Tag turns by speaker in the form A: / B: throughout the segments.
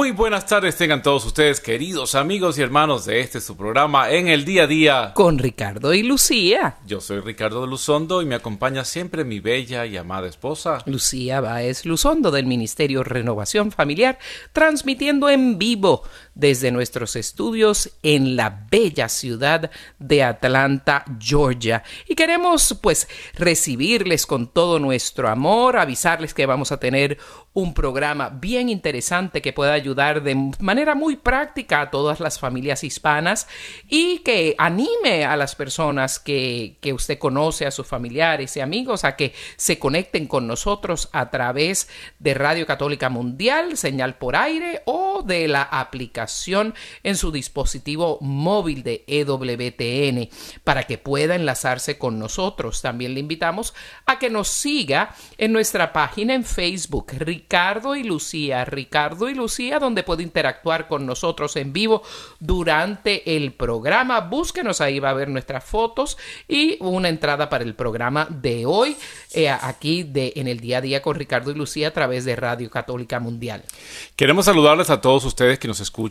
A: Muy buenas tardes tengan todos ustedes, queridos amigos y hermanos de este su programa en el día a día.
B: con Ricardo y Lucía.
A: Yo soy Ricardo de Luzondo y me acompaña siempre mi bella y amada esposa.
B: Lucía Báez Luzondo del Ministerio Renovación Familiar, transmitiendo en vivo desde nuestros estudios en la bella ciudad de Atlanta, Georgia. Y queremos pues recibirles con todo nuestro amor, avisarles que vamos a tener un programa bien interesante que pueda ayudar de manera muy práctica a todas las familias hispanas y que anime a las personas que, que usted conoce, a sus familiares y amigos, a que se conecten con nosotros a través de Radio Católica Mundial, señal por aire o de la aplicación en su dispositivo móvil de EWTN para que pueda enlazarse con nosotros. También le invitamos a que nos siga en nuestra página en Facebook, Ricardo y Lucía, Ricardo y Lucía, donde puede interactuar con nosotros en vivo durante el programa. Búsquenos ahí, va a ver nuestras fotos y una entrada para el programa de hoy, eh, aquí de En el Día a Día con Ricardo y Lucía a través de Radio Católica Mundial.
A: Queremos saludarles a todos ustedes que nos escuchan,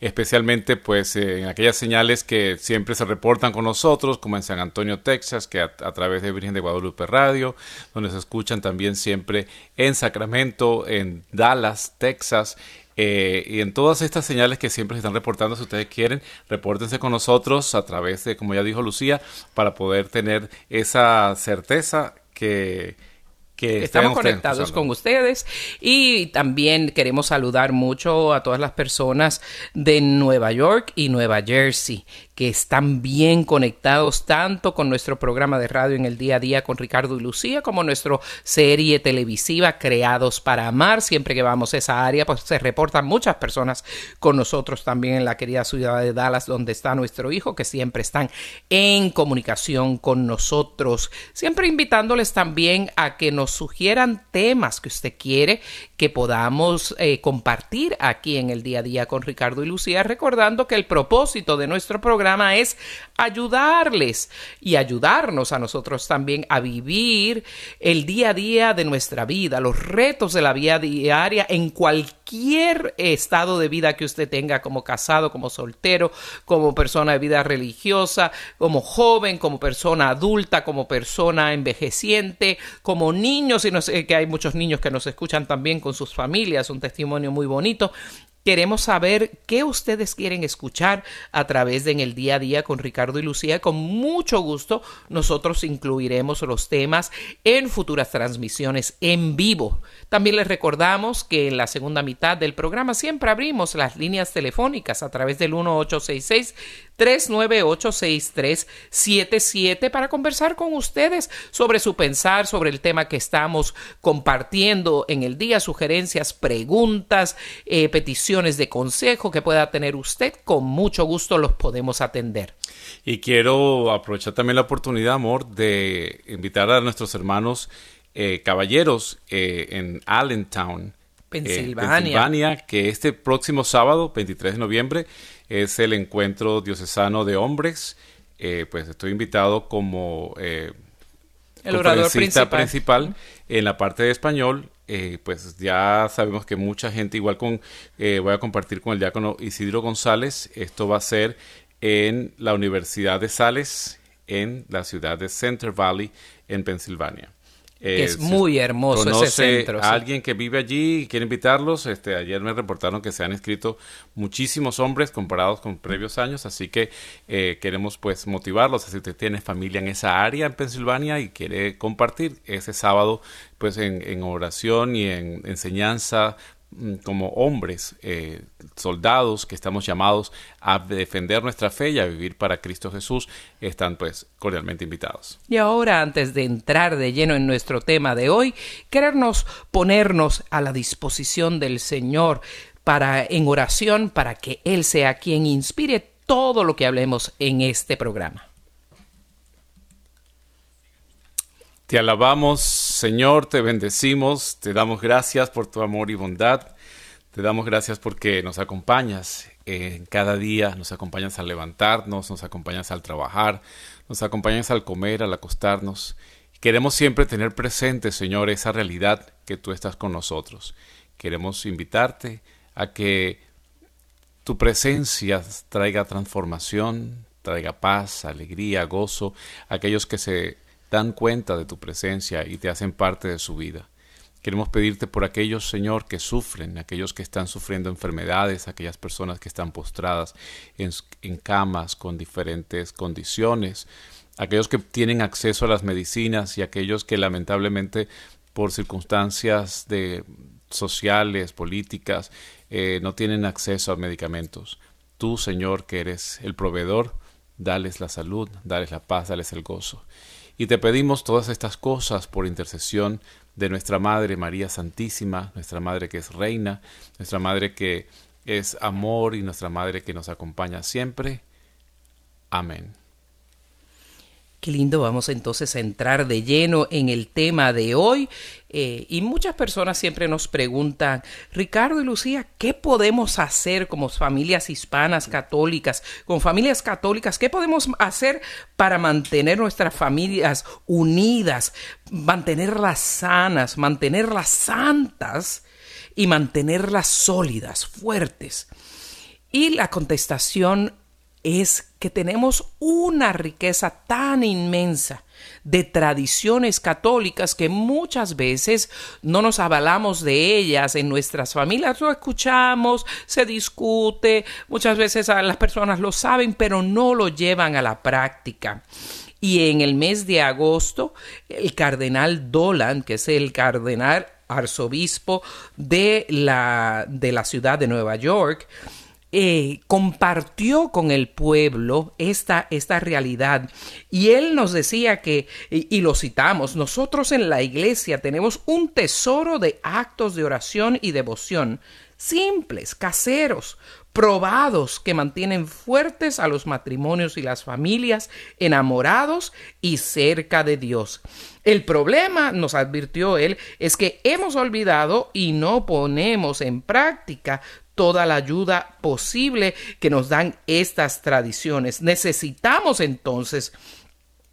A: especialmente pues eh, en aquellas señales que siempre se reportan con nosotros, como en San Antonio, Texas, que a, través de Virgen de Guadalupe Radio, donde se escuchan también siempre en Sacramento, en Dallas, Texas, eh, y en todas estas señales que siempre se están reportando, si ustedes quieren, repórtense con nosotros a través de, como ya dijo Lucía, para poder tener esa certeza que, que
B: Estamos conectados con ustedes. Y también queremos saludar mucho a todas las personas de Nueva York y Nueva Jersey que están bien conectados tanto con nuestro programa de radio en el día a día con Ricardo y Lucía como nuestra serie televisiva Creados para Amar. Siempre que vamos a esa área, pues se reportan muchas personas con nosotros también en la querida ciudad de Dallas, donde está nuestro hijo, que siempre están en comunicación con nosotros. Siempre invitándoles también a que nos sugieran temas que usted quiere que podamos eh, compartir aquí en el día a día con Ricardo y Lucía, recordando que el propósito de nuestro programa es ayudarles y ayudarnos a nosotros también a vivir el día a día de nuestra vida, los retos de la vida diaria en cualquier estado de vida que usted tenga como casado, como soltero, como persona de vida religiosa, como joven, como persona adulta, como persona envejeciente, como niños, y no sé que hay muchos niños que nos escuchan también con sus familias, un testimonio muy bonito. Queremos saber qué ustedes quieren escuchar a través de En el Día a Día con Ricardo y Lucía. Con mucho gusto nosotros incluiremos los temas en futuras transmisiones en vivo. También les recordamos que en la segunda mitad del programa siempre abrimos las líneas telefónicas a través del 1866 398-6377 para conversar con ustedes sobre su pensar, sobre el tema que estamos compartiendo en el día, sugerencias, preguntas, eh, peticiones de consejo que pueda tener usted. Con mucho gusto los podemos atender.
A: Y quiero aprovechar también la oportunidad, amor, de invitar a nuestros hermanos eh, caballeros eh, en Allentown,
B: Pensilvania.
A: Pensilvania, que este próximo sábado, 23 de noviembre, es el encuentro diocesano de hombres. Eh, pues estoy invitado como eh,
B: El orador principal
A: en la parte de español. Eh, pues ya sabemos que mucha gente, igual con, eh, voy a compartir con el diácono Isidro González, esto va a ser en la Universidad de Sales, en la ciudad de Center Valley, en Pensilvania.
B: Es muy hermoso ese centro.
A: A alguien que vive allí y quiere invitarlos. Este, ayer me reportaron que se han inscrito muchísimos hombres comparados con previos años, así que eh, queremos pues motivarlos. Si usted tiene familia en esa área en Pensilvania y quiere compartir ese sábado pues en, en oración y en enseñanza como hombres, eh, soldados que estamos llamados a defender nuestra fe y a vivir para Cristo Jesús, están pues cordialmente invitados.
B: Y ahora, antes de entrar de lleno en nuestro tema de hoy, querernos ponernos a la disposición del Señor para en oración para que Él sea quien inspire todo lo que hablemos en este programa.
A: Te alabamos, Señor, te bendecimos, te damos gracias por tu amor y bondad. Te damos gracias porque nos acompañas en cada día, nos acompañas al levantarnos, nos acompañas al trabajar, nos acompañas al comer, al acostarnos. Queremos siempre tener presente, Señor, esa realidad que tú estás con nosotros. Queremos invitarte a que tu presencia traiga transformación, traiga paz, alegría, gozo a aquellos que se dan cuenta de tu presencia y te hacen parte de su vida. Queremos pedirte por aquellos, Señor, que sufren, aquellos que están sufriendo enfermedades, aquellas personas que están postradas en, camas con diferentes condiciones, aquellos que tienen acceso a las medicinas y aquellos que lamentablemente por circunstancias de sociales, políticas, eh, no tienen acceso a medicamentos. Tú, Señor, que eres el proveedor, dales la salud, dales la paz, dales el gozo. Y te pedimos todas estas cosas por intercesión de nuestra Madre María Santísima, nuestra Madre que es Reina, nuestra Madre que es amor y nuestra Madre que nos acompaña siempre. Amén.
B: Qué lindo, vamos entonces a entrar de lleno en el tema de hoy. Eh, y muchas personas siempre nos preguntan, Ricardo y Lucía, ¿qué podemos hacer como familias hispanas católicas, con familias católicas? ¿Qué podemos hacer para mantener nuestras familias unidas, mantenerlas sanas, mantenerlas santas y mantenerlas sólidas, fuertes? Y la contestación es que tenemos una riqueza tan inmensa de tradiciones católicas que muchas veces no nos avalamos de ellas en nuestras familias, lo escuchamos, se discute, muchas veces las personas lo saben, pero no lo llevan a la práctica. Y en el mes de agosto, el cardenal Dolan, que es el cardenal arzobispo de la, de la ciudad de Nueva York, eh, compartió con el pueblo esta, esta realidad. Y él nos decía que, y, y, lo citamos, nosotros en la iglesia tenemos un tesoro de actos de oración y devoción, simples, caseros, probados, que mantienen fuertes a los matrimonios y las familias, enamorados y cerca de Dios. El problema, nos advirtió él, es que hemos olvidado y no ponemos en práctica toda la ayuda posible que nos dan estas tradiciones. Necesitamos entonces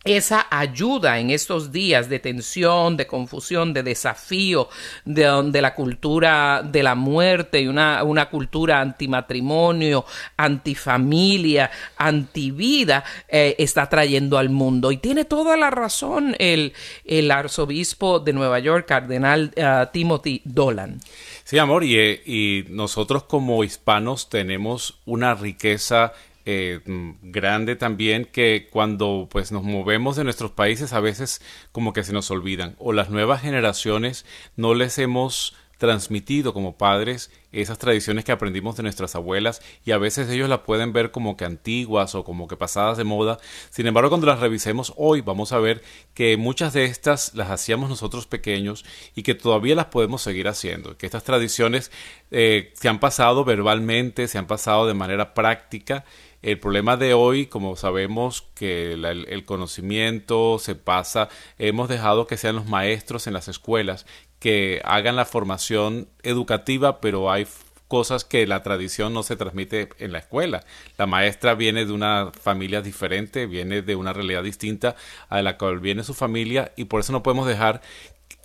B: esa ayuda en estos días de tensión, de confusión, de desafío, de, la cultura de la muerte y una, una cultura antimatrimonio, antifamilia, antivida, eh, está trayendo al mundo. Y tiene toda la razón el, el arzobispo de Nueva York, cardenal uh, Timothy Dolan.
A: Sí, amor, y, eh, y nosotros como hispanos tenemos una riqueza eh, grande también que cuando pues nos movemos de nuestros países a veces como que se nos olvidan o las nuevas generaciones no les hemos transmitido como padres esas tradiciones que aprendimos de nuestras abuelas y a veces ellos las pueden ver como que antiguas o como que pasadas de moda. Sin embargo, cuando las revisemos hoy vamos a ver que muchas de estas las hacíamos nosotros pequeños y que todavía las podemos seguir haciendo, que estas tradiciones eh, se han pasado verbalmente, se han pasado de manera práctica el problema de hoy, como sabemos que el, conocimiento se pasa, hemos dejado que sean los maestros en las escuelas que hagan la formación educativa, pero hay cosas que la tradición no se transmite en la escuela. La maestra viene de una familia diferente, viene de una realidad distinta a la cual viene su familia y por eso no podemos dejar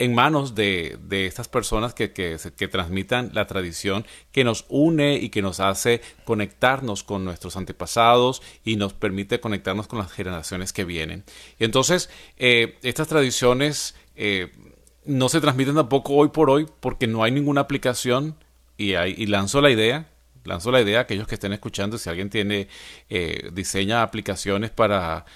A: en manos de, de estas personas que, que, transmitan la tradición que nos une y que nos hace conectarnos con nuestros antepasados y nos permite conectarnos con las generaciones que vienen. Y entonces, eh, estas tradiciones eh, no se transmiten tampoco hoy por hoy porque no hay ninguna aplicación y, hay, y lanzo la idea, lanzo la idea aquellos que estén escuchando, si alguien tiene, eh, diseña aplicaciones para,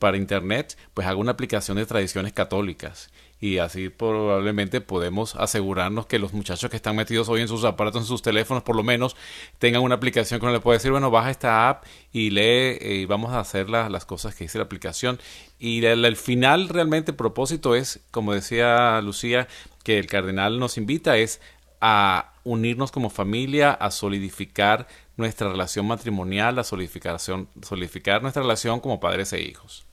A: para internet, pues haga una aplicación de tradiciones católicas y así probablemente podemos asegurarnos que los muchachos que están metidos hoy en sus aparatos, en sus teléfonos, por lo menos tengan una aplicación que uno le puede decir, bueno, baja esta app y lee eh, y vamos a hacer las cosas que dice la aplicación. Y el, final realmente, el propósito es, como decía Lucía, que el cardenal nos invita es a unirnos como familia, a solidificar nuestra relación matrimonial, a solidificación, solidificar nuestra relación como padres e hijos.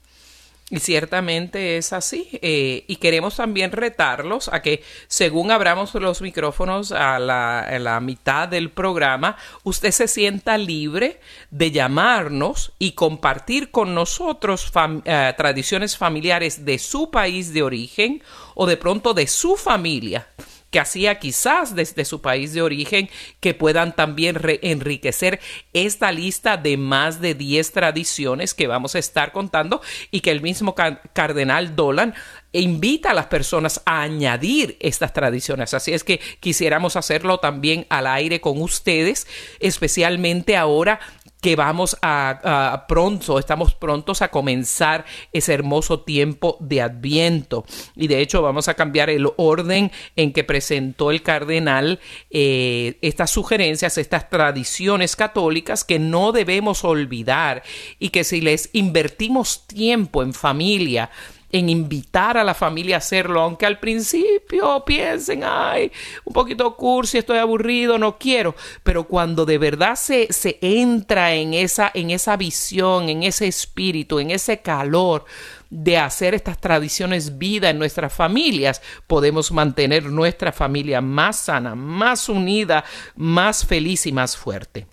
B: Y ciertamente es así. Eh, y queremos también retarlos a que, según abramos los micrófonos a la, mitad del programa, usted se sienta libre de llamarnos y compartir con nosotros eh, tradiciones familiares de su país de origen o de pronto de su familia que hacía quizás desde su país de origen, que puedan también enriquecer esta lista de más de 10 tradiciones que vamos a estar contando y que el mismo cardenal Dolan invita a las personas a añadir estas tradiciones. Así es que quisiéramos hacerlo también al aire con ustedes, especialmente ahora que vamos a, pronto, estamos prontos a comenzar ese hermoso tiempo de Adviento. Y de hecho vamos a cambiar el orden en que presentó el cardenal eh, estas sugerencias, estas tradiciones católicas que no debemos olvidar y que si les invertimos tiempo en familia, en invitar a la familia a hacerlo, aunque al principio piensen, ay, un poquito cursi, estoy aburrido, no quiero, pero cuando de verdad se, se entra en esa, en esa visión, en ese espíritu, en ese calor, de hacer estas tradiciones vida en nuestras familias, podemos mantener nuestra familia más sana, más unida, más feliz y más fuerte.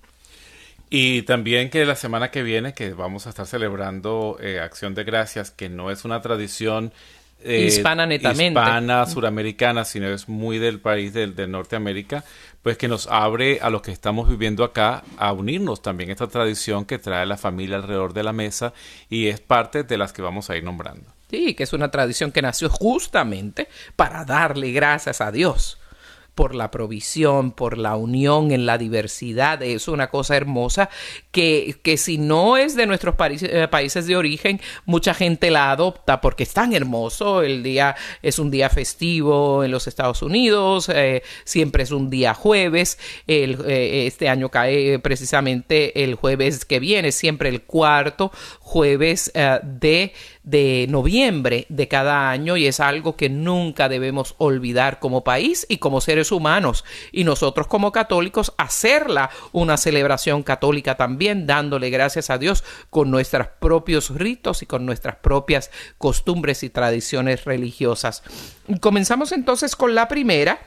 A: Y también que la semana que viene, que vamos a estar celebrando eh, Acción de Gracias, que no es una tradición
B: eh, hispana netamente.
A: Hispana, suramericana, sino es muy del país del, de Norteamérica, pues que nos abre a los que estamos viviendo acá a unirnos también a esta tradición que trae la familia alrededor de la mesa y es parte de las que vamos a ir nombrando.
B: Sí, que es una tradición que nació justamente para darle gracias a Dios por la provisión, por la unión en la diversidad. Es una cosa hermosa que, que si no es de nuestros eh, países de origen, mucha gente la adopta porque es tan hermoso. El día es un día festivo en los Estados Unidos, eh, siempre es un día jueves. El, eh, este año cae precisamente el jueves que viene, siempre el cuarto jueves de de noviembre de cada año y es algo que nunca debemos olvidar como país y como seres humanos y nosotros como católicos hacerla una celebración católica también dándole gracias a Dios con nuestros propios ritos y con nuestras propias costumbres y tradiciones religiosas. Comenzamos entonces con la primera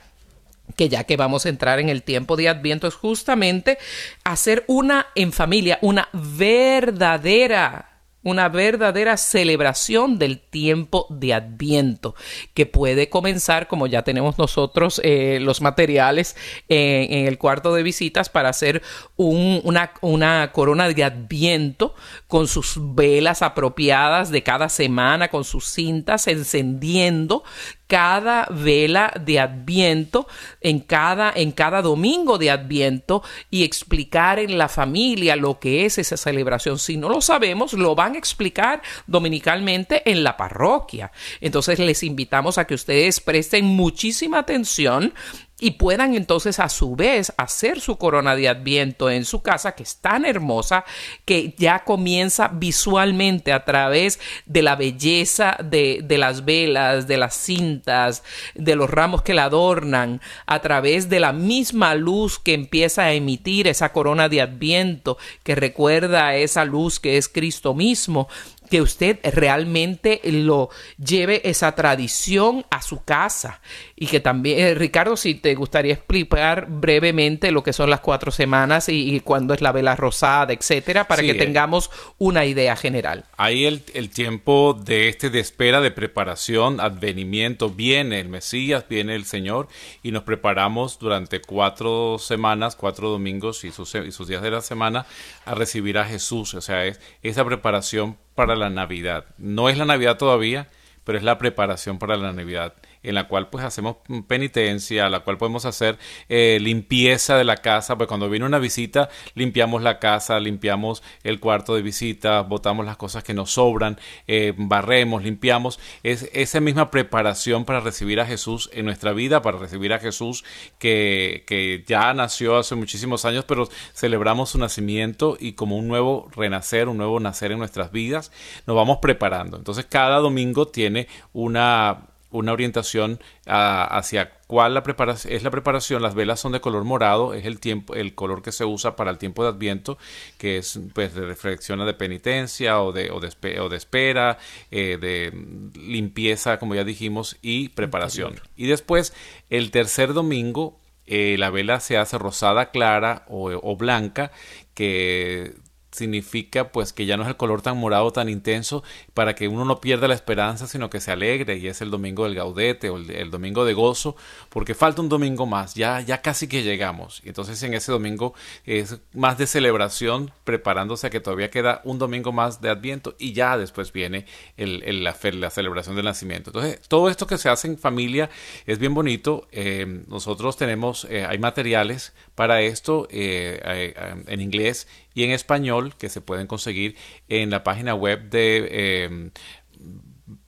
B: que ya que vamos a entrar en el tiempo de Adviento es justamente hacer una en familia, una verdadera una verdadera celebración del tiempo de Adviento, que puede comenzar, como ya tenemos nosotros eh, los materiales en el cuarto de visitas, para hacer una, una corona de Adviento con sus velas apropiadas de cada semana, con sus cintas encendiendo, cada vela de Adviento, en cada, en cada domingo de Adviento y explicar en la familia lo que es esa celebración. Si no lo sabemos, lo van a explicar dominicalmente en la parroquia. Entonces les invitamos a que ustedes presten muchísima atención y puedan entonces a su vez hacer su corona de adviento en su casa que es tan hermosa que ya comienza visualmente a través de la belleza de, de, las velas, de las cintas, de los ramos que la adornan, a través de la misma luz que empieza a emitir esa corona de adviento que recuerda esa luz que es Cristo mismo que usted realmente lo lleve esa tradición a su casa y que también, eh, Ricardo, si te gustaría explicar brevemente lo que son las cuatro semanas y, cuándo es la vela rosada, etcétera, para que eh. tengamos una idea general.
A: Ahí el, el, tiempo de este de espera, de preparación, advenimiento, viene el Mesías, viene el Señor y nos preparamos durante cuatro semanas, cuatro domingos y sus, y sus días de la semana a recibir a Jesús. O sea, es esa preparación para la Navidad. No es la Navidad todavía, pero es la preparación para la Navidad en la cual pues hacemos penitencia, la cual podemos hacer eh, limpieza de la casa, pues cuando viene una visita limpiamos la casa, limpiamos el cuarto de visita, botamos las cosas que nos sobran, eh, barremos, limpiamos, es esa misma preparación para recibir a Jesús en nuestra vida, para recibir a Jesús que, que ya nació hace muchísimos años, pero celebramos su nacimiento y como un nuevo renacer, un nuevo nacer en nuestras vidas, nos vamos preparando. Entonces cada domingo tiene una una orientación hacia cuál la preparación, es la preparación. Las velas son de color morado, es el tiempo, el color que se usa para el tiempo de Adviento, que es pues de reflexión de penitencia o de, o de, o de espera, eh, de limpieza, como ya dijimos, y preparación. Y después, el tercer domingo, eh, la vela se hace rosada clara o, o blanca, que significa pues que ya no es el color tan morado tan intenso para que uno no pierda la esperanza sino que se alegre y es el domingo del gaudete o el, domingo de gozo porque falta un domingo más ya ya casi que llegamos. Entonces en ese domingo es más de celebración preparándose a que todavía queda un domingo más de adviento y ya después viene el, la, la, celebración del nacimiento. Entonces todo esto que se hace en familia es bien bonito eh, nosotros tenemos eh, hay materiales para esto eh, en inglés y en español que se pueden conseguir en la página web de eh,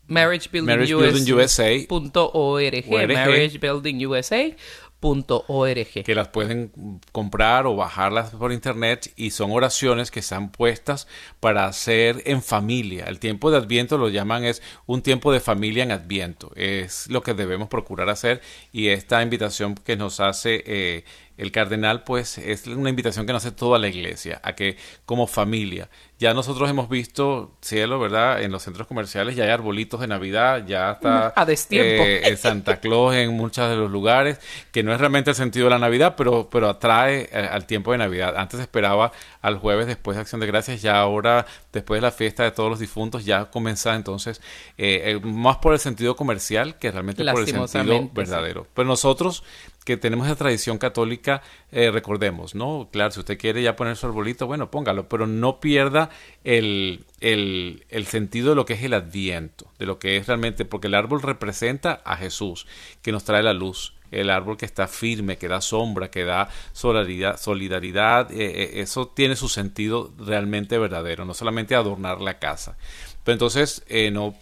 B: marriagebuildingusa.org
A: que las pueden comprar o bajarlas por internet y son oraciones que están puestas para hacer en familia. El tiempo de Adviento lo llaman es un tiempo de familia en Adviento. Es lo que debemos procurar hacer y esta invitación que nos hace eh, el cardenal pues es una invitación que nos hace toda la iglesia a que como familia ya nosotros hemos visto cielo, ¿verdad? En los centros comerciales ya hay arbolitos de Navidad, ya está
B: a destiempo.
A: Eh, Santa Claus en muchos de los lugares, que no es realmente el sentido de la Navidad, pero, pero atrae eh, al tiempo de Navidad. Antes esperaba al jueves después de Acción de Gracias, ya ahora después de la fiesta de todos los difuntos ya comienza entonces eh, eh, más por el sentido comercial que realmente por el sentido verdadero. Pero nosotros que tenemos esa tradición católica, eh, recordemos, ¿no? Claro, si usted quiere ya poner su arbolito, bueno, póngalo, pero no pierda el, el, el, sentido de lo que es el adviento, de lo que es realmente, porque el árbol representa a Jesús, que nos trae la luz, el árbol que está firme, que da sombra, que da solidaridad, solidaridad eh, eso tiene su sentido realmente verdadero, no solamente adornar la casa. Pero entonces no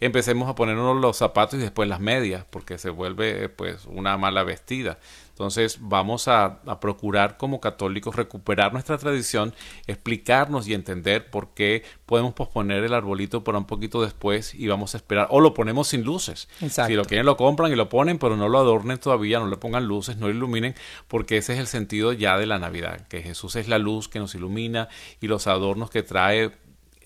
A: empecemos a ponernos los zapatos y después las medias, porque se vuelve pues una mala vestida. Entonces vamos a, procurar como católicos recuperar nuestra tradición, explicarnos y entender por qué podemos posponer el arbolito para un poquito después y vamos a esperar. O lo ponemos sin luces. Si lo quieren lo compran y lo ponen, pero no lo adornen todavía, no le pongan luces, no iluminen, porque ese es el sentido ya de la Navidad, que Jesús es la luz que nos ilumina y los adornos que trae eh,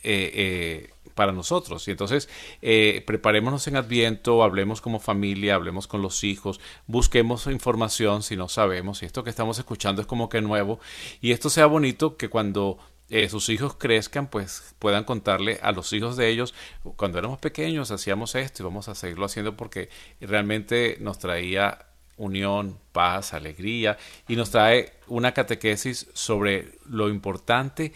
A: eh, para nosotros. Y entonces, eh, preparémonos en Adviento, hablemos como familia, hablemos con los hijos, busquemos información si no sabemos. Y esto que estamos escuchando es como que nuevo. Y esto sea bonito que cuando eh, sus hijos crezcan, pues puedan contarle a los hijos de ellos, cuando éramos pequeños hacíamos esto y vamos a seguirlo haciendo porque realmente nos traía unión, paz, alegría y nos trae una catequesis sobre lo importante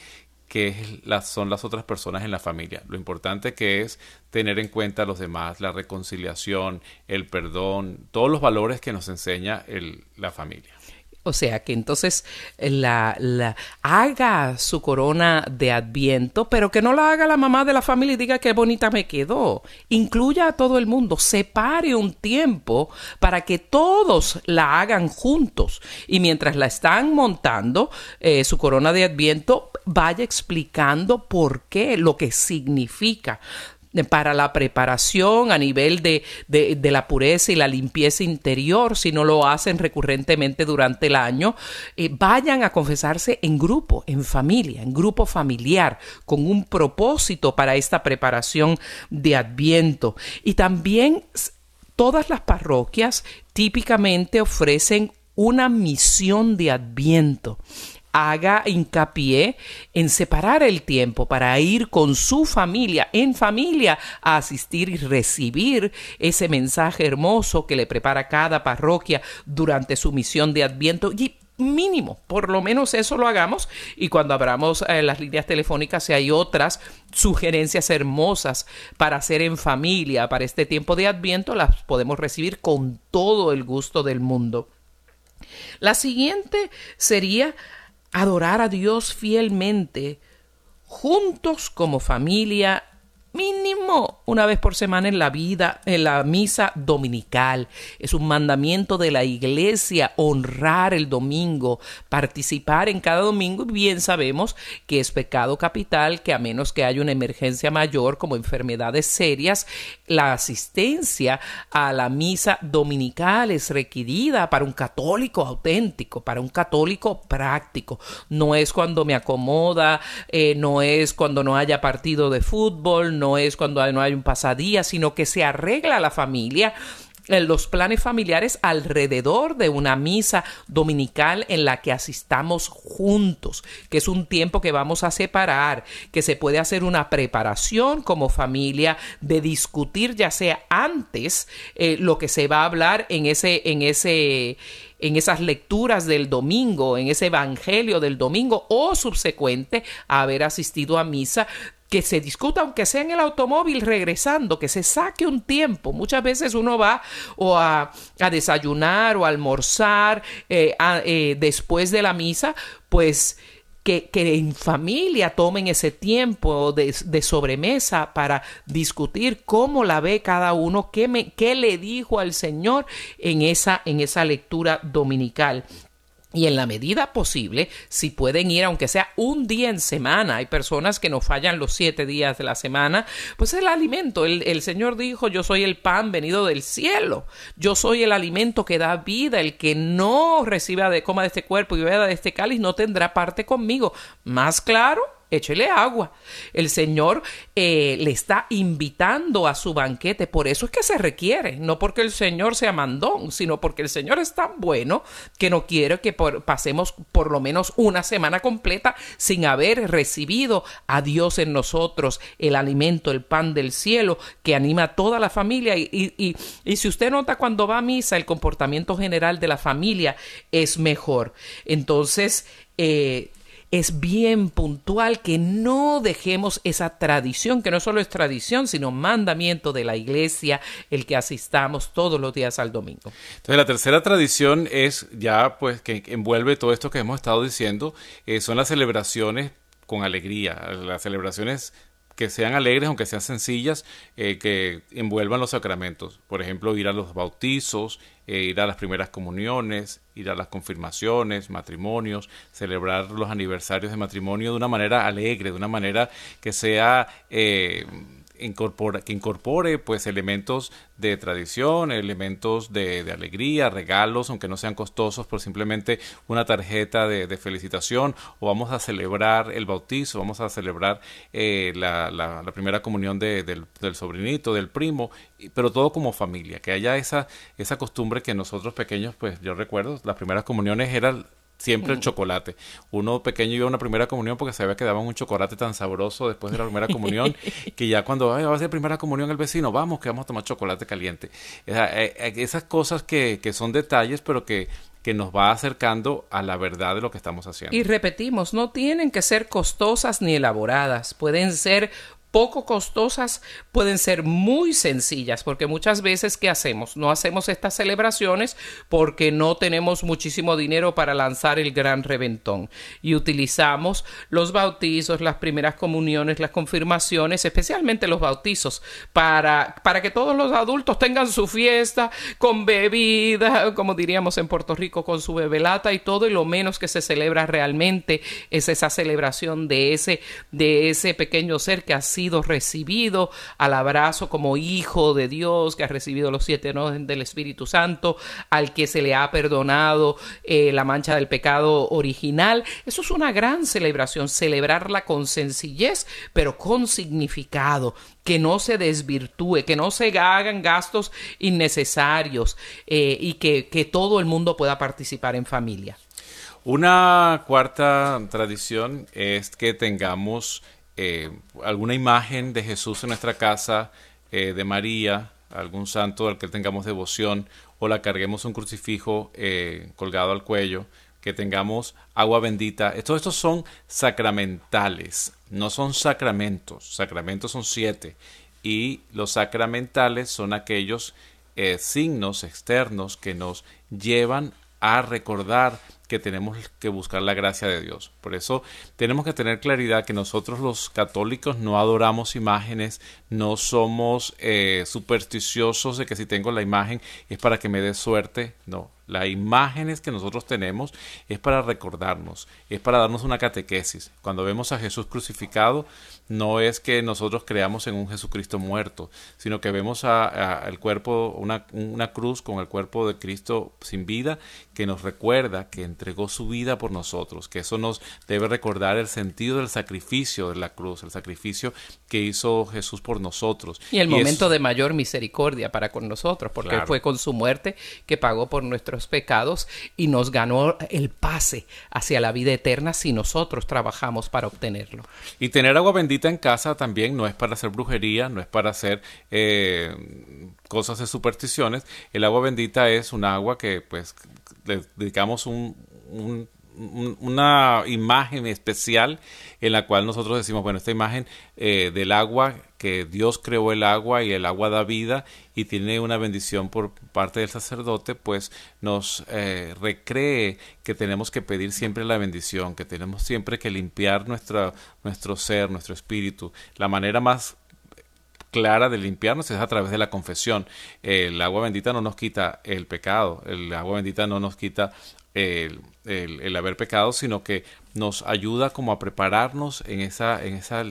A: que son las otras personas en la familia. Lo importante que es tener en cuenta a los demás, la reconciliación, el perdón, todos los valores que nos enseña la familia.
B: O sea que entonces eh, la, la, haga su corona de adviento, pero que no la haga la mamá de la familia y diga qué bonita me quedó. Incluya a todo el mundo, separe un tiempo para que todos la hagan juntos. Y mientras la están montando, eh, su corona de adviento, vaya explicando por qué, lo que significa para la preparación a nivel de, de, la pureza y la limpieza interior, si no lo hacen recurrentemente durante el año, eh, vayan a confesarse en grupo, en familia, en grupo familiar, con un propósito para esta preparación de Adviento. Y también todas las parroquias típicamente ofrecen una misión de Adviento haga hincapié en separar el tiempo para ir con su familia, en familia, a asistir y recibir ese mensaje hermoso que le prepara cada parroquia durante su misión de Adviento y mínimo, por lo menos eso lo hagamos y cuando abramos eh, las líneas telefónicas si hay otras sugerencias hermosas para hacer en familia para este tiempo de adviento las podemos recibir con todo el gusto del mundo. La siguiente sería adorar a Dios fielmente juntos como familia mínimo una vez por semana en la vida, en la misa dominical. Es un mandamiento de la iglesia honrar el domingo, participar en cada domingo y bien sabemos que es pecado capital que a menos que haya una emergencia mayor como enfermedades serias, la asistencia a la misa dominical es requerida para un católico auténtico, para un católico práctico. No es cuando me acomoda, eh, no es cuando no haya partido de fútbol, no es cuando no hay un pasadía, sino que se arregla la familia en los planes familiares alrededor de una misa dominical en la que asistamos juntos, que es un tiempo que vamos a separar, que se puede hacer una preparación como familia de discutir ya sea antes eh, lo que se va a hablar en ese en ese en esas lecturas del domingo, en ese evangelio del domingo o subsecuente a haber asistido a misa, que se discuta, aunque sea en el automóvil regresando, que se saque un tiempo. Muchas veces uno va o a, desayunar o a almorzar eh, eh, después de la misa, pues que, en familia tomen ese tiempo de, de, sobremesa para discutir cómo la ve cada uno, qué, me, qué le dijo al Señor en esa, en esa lectura dominical. Y en la medida posible, si pueden ir, aunque sea un día en semana, hay personas que no fallan los siete días de la semana, pues el alimento, el, el, Señor dijo, yo soy el pan venido del cielo, yo soy el alimento que da vida, el que no reciba de coma de este cuerpo y beba de este cáliz no tendrá parte conmigo. Más claro, échele agua. El Señor eh, le está invitando a su banquete. Por eso es que se requiere, no porque el Señor sea mandón, sino porque el Señor es tan bueno que no quiere que pasemos por lo menos una semana completa sin haber recibido a Dios en nosotros, el alimento, el pan del cielo que anima a toda la familia. Y, y, si usted nota cuando va a misa, el comportamiento general de la familia es mejor. Entonces, eh, es bien puntual que no dejemos esa tradición, que no solo es tradición, sino mandamiento de la iglesia, el que asistamos todos los días al domingo.
A: Entonces, la tercera tradición es ya, pues, que envuelve todo esto que hemos estado diciendo, eh, son las celebraciones con alegría, las celebraciones que sean alegres, aunque sean sencillas, eh, que envuelvan los sacramentos. Por ejemplo, ir a los bautizos, eh, ir a las primeras comuniones, ir a las confirmaciones, matrimonios, celebrar los aniversarios de matrimonio de una manera alegre, de una manera que sea... Eh, que incorpore pues elementos de tradición, elementos de, alegría, regalos, aunque no sean costosos, por simplemente una tarjeta de, felicitación, o vamos a celebrar el bautizo, vamos a celebrar eh, la, la, primera comunión del, del, sobrinito, del primo, pero todo como familia, que haya esa, esa costumbre que nosotros pequeños, pues yo recuerdo, las primeras comuniones eran Siempre el chocolate. Uno pequeño iba a una primera comunión porque sabía que daban un chocolate tan sabroso después de la primera comunión que ya cuando va a ser primera comunión el vecino, vamos que vamos a tomar chocolate caliente. Eh, eh, esas cosas que, que son detalles pero que que nos va acercando a la verdad de lo que estamos haciendo.
B: Y repetimos, no tienen que ser costosas ni elaboradas, pueden ser poco costosas pueden ser muy sencillas, porque muchas veces ¿qué hacemos? No hacemos estas celebraciones porque no tenemos muchísimo dinero para lanzar el gran reventón y utilizamos los bautizos, las primeras comuniones, las confirmaciones, especialmente los bautizos, para, para que todos los adultos tengan su fiesta con bebida, como diríamos en Puerto Rico, con su bebelata y todo, y lo menos que se celebra realmente es esa celebración de ese, de ese pequeño ser que recibido al abrazo como hijo de Dios, que ha recibido los siete no del Espíritu Santo, al que se le ha perdonado eh, la mancha del pecado original. Eso es una gran celebración, celebrarla con sencillez, pero con significado que no se desvirtúe, que no se hagan gastos innecesarios eh, y que todo el mundo pueda participar en familia.
A: Una cuarta tradición es que tengamos eh, alguna imagen de Jesús en nuestra casa, eh, de María, algún santo al que tengamos devoción, o la carguemos un crucifijo eh, colgado al cuello, que tengamos agua bendita. Todos estos son sacramentales, no son sacramentos. Sacramentos son siete. Y los sacramentales son aquellos signos externos que nos llevan a recordar que tenemos que buscar la gracia de Dios. Por eso tenemos que tener claridad que nosotros los católicos no adoramos imágenes, no somos eh, supersticiosos de que si tengo la imagen es para que me dé suerte. No, las imágenes que nosotros tenemos es para recordarnos, es para darnos una catequesis. Cuando vemos a Jesús crucificado, no es que nosotros creamos en un Jesucristo muerto, sino que vemos a, el cuerpo, una, una, cruz con el cuerpo de Cristo sin vida, que nos recuerda que entregó su vida por nosotros, que eso nos debe recordar el sentido del sacrificio de la cruz, el sacrificio que hizo Jesús por nosotros.
B: Y el momento de mayor misericordia para con nosotros, porque fue con su muerte que pagó por nuestros pecados y nos ganó el pase hacia la vida eterna si nosotros trabajamos para obtenerlo.
A: Y tener agua bendita en casa también no es para hacer brujería, no es para hacer eh, cosas de supersticiones. El agua bendita es un agua que pues le dedicamos un, una imagen especial en la cual nosotros decimos, bueno, esta imagen eh, del agua, que Dios creó el agua y el agua da vida y tiene una bendición por parte del sacerdote, pues nos eh, recree que tenemos que pedir siempre la bendición, que tenemos siempre que limpiar nuestra, nuestro ser, nuestro espíritu. La manera más clara de limpiarnos es a través de la confesión. El agua bendita no nos quita el pecado, el agua bendita no nos quita el, el, haber pecado, sino que nos ayuda como a prepararnos en esa, en esa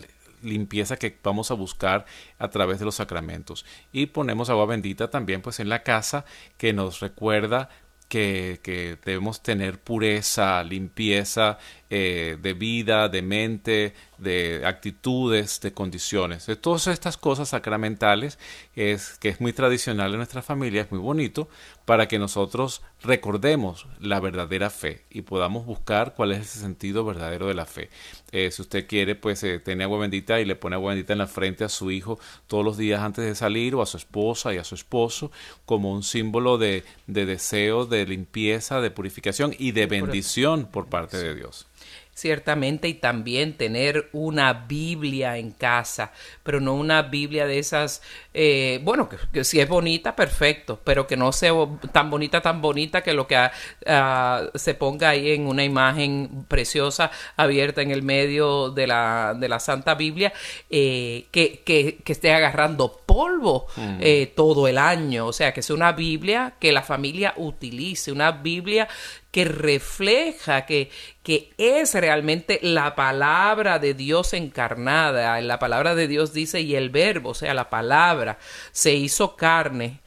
A: limpieza que vamos a buscar a través de los sacramentos. Y ponemos agua bendita también pues en la casa que nos recuerda que, que debemos tener pureza, limpieza eh, de vida, de mente, de actitudes, de condiciones. De todas estas cosas sacramentales es, que es muy tradicional en nuestra familia, es muy bonito, para que nosotros recordemos la verdadera fe y podamos buscar cuál es ese sentido verdadero de la fe. Eh, si usted quiere, pues eh, tiene agua bendita y le pone agua bendita en la frente a su hijo todos los días antes de salir o a su esposa y a su esposo como un símbolo de, de deseo, de limpieza, de purificación y de bendición por parte de Dios
B: ciertamente, y también tener una Biblia en casa, pero no una Biblia de esas, eh, bueno, que, si es bonita, perfecto, pero que no sea tan bonita, tan bonita que lo que ah, ah, se ponga ahí en una imagen preciosa abierta en el medio de la, de la Santa Biblia, eh, que, que, que, esté agarrando polvo mm. eh, todo el año, o sea, que sea una Biblia que la familia utilice, una Biblia que refleja, que, que es realmente la palabra de Dios encarnada. La palabra de Dios dice, y el verbo, o sea, la palabra, se hizo carne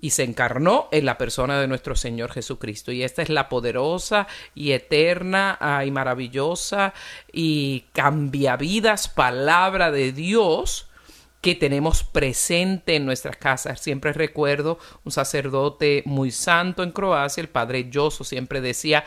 B: y se encarnó en la persona de nuestro Señor Jesucristo. Y esta es la poderosa y eterna y maravillosa y cambiavidas palabra de Dios que tenemos presente en nuestras casas. Siempre recuerdo un sacerdote muy santo en Croacia, el padre Yoso, siempre decía,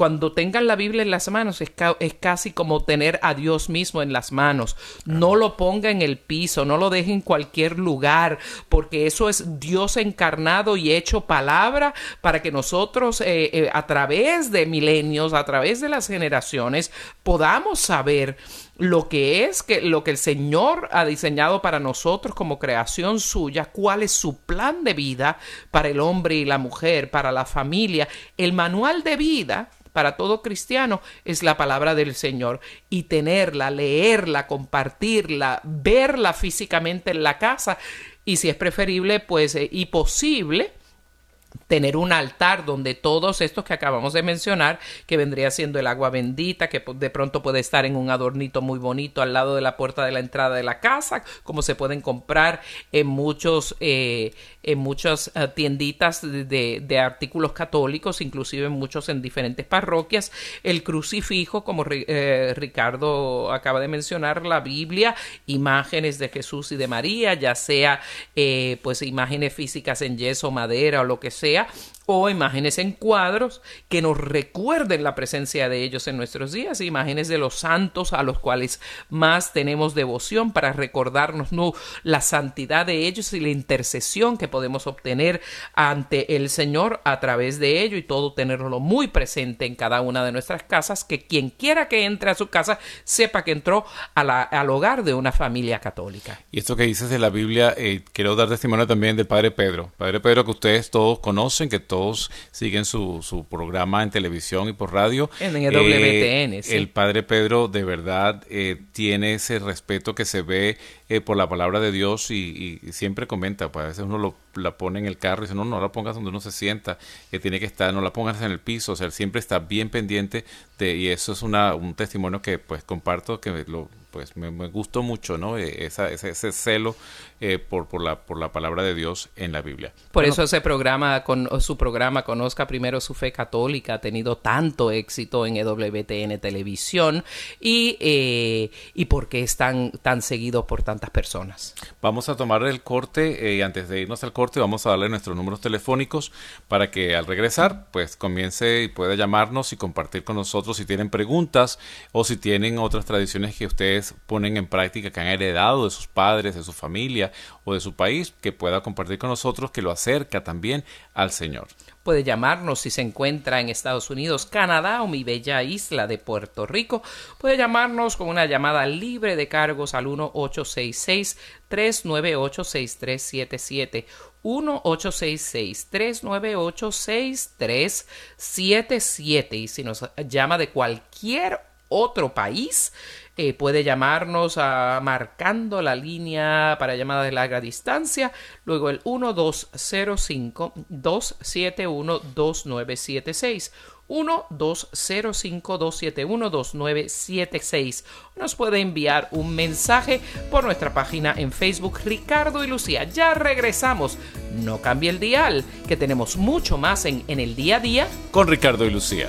B: cuando tengan la Biblia en las manos es, es, casi como tener a Dios mismo en las manos. No lo ponga en el piso, no lo deje en cualquier lugar, porque eso es Dios encarnado y hecho palabra para que nosotros eh, eh, a través de milenios, a través de las generaciones, podamos saber lo que es que lo que el Señor ha diseñado para nosotros como creación suya, cuál es su plan de vida para el hombre y la mujer, para la familia. El manual de vida para todo cristiano es la palabra del Señor. Y tenerla, leerla, compartirla, verla físicamente en la casa. Y si es preferible pues eh, y posible tener un altar donde todos estos que acabamos de mencionar, que vendría siendo el agua bendita, que de pronto puede estar en un adornito muy bonito al lado de la puerta de la entrada de la casa, como se pueden comprar en muchos eh, en muchas eh, tienditas de, de, artículos católicos, inclusive muchos en diferentes parroquias, el crucifijo, como eh, Ricardo acaba de mencionar, la Biblia, imágenes de Jesús y de María, ya sea pues imágenes físicas en yeso, madera o lo que sea, o imágenes en cuadros que nos recuerden la presencia de ellos en nuestros días, imágenes de los santos a los cuales más tenemos devoción para recordarnos ¿no? la santidad de ellos y la intercesión que podemos obtener ante el Señor a través de ello y todo tenerlo muy presente en cada una de nuestras casas, que quien quiera que entre a su casa sepa que entró al hogar de una familia católica.
A: Y esto que dices de la Biblia, eh, quiero dar testimonio también del Padre Pedro. Padre Pedro que ustedes todos conocen, que todos siguen su, su programa en televisión y por radio.
B: En el WTN,
A: eh, El padre Pedro de verdad eh, tiene ese respeto que se ve eh, por la palabra de Dios y, siempre comenta, pues a veces uno lo, la pone en el carro y dice, no, no la pongas donde uno se sienta, que tiene que estar, no la pongas en el piso, o sea, él siempre está bien pendiente de, y eso es una, un testimonio que pues comparto, que lo, pues me, gustó mucho, ¿no? E, esa, ese, ese, celo eh, por, por, la, por la palabra de Dios en la Biblia.
B: Por eso ese programa, con su programa Conozca Primero su Fe Católica, ha tenido tanto éxito en EWTN Televisión y, eh, y porque es tan, tan seguido por tanto personas.
A: Vamos a tomar el corte y eh, antes de irnos al corte vamos a darle nuestros números telefónicos para que al regresar pues comience y pueda llamarnos y compartir con nosotros si tienen preguntas o si tienen otras tradiciones que ustedes ponen en práctica que han heredado de sus padres, de su familia o de su país, que pueda compartir con nosotros que lo acerca también al Señor.
B: Puede llamarnos si se encuentra en Estados Unidos, Canadá o mi bella isla de Puerto Rico. Puede llamarnos con una llamada libre de cargos al 1-866-398-6377. 1-866-398-6377. Y si nos llama de cualquier otro país, eh, puede llamarnos a, marcando la línea para llamadas de larga distancia, luego el 1205-271-2976. 1-205-271-2976. Nos puede enviar un mensaje por nuestra página en Facebook Ricardo y Lucía. Ya regresamos. No cambie el dial, que tenemos mucho más en, en el día a día
A: con Ricardo y Lucía.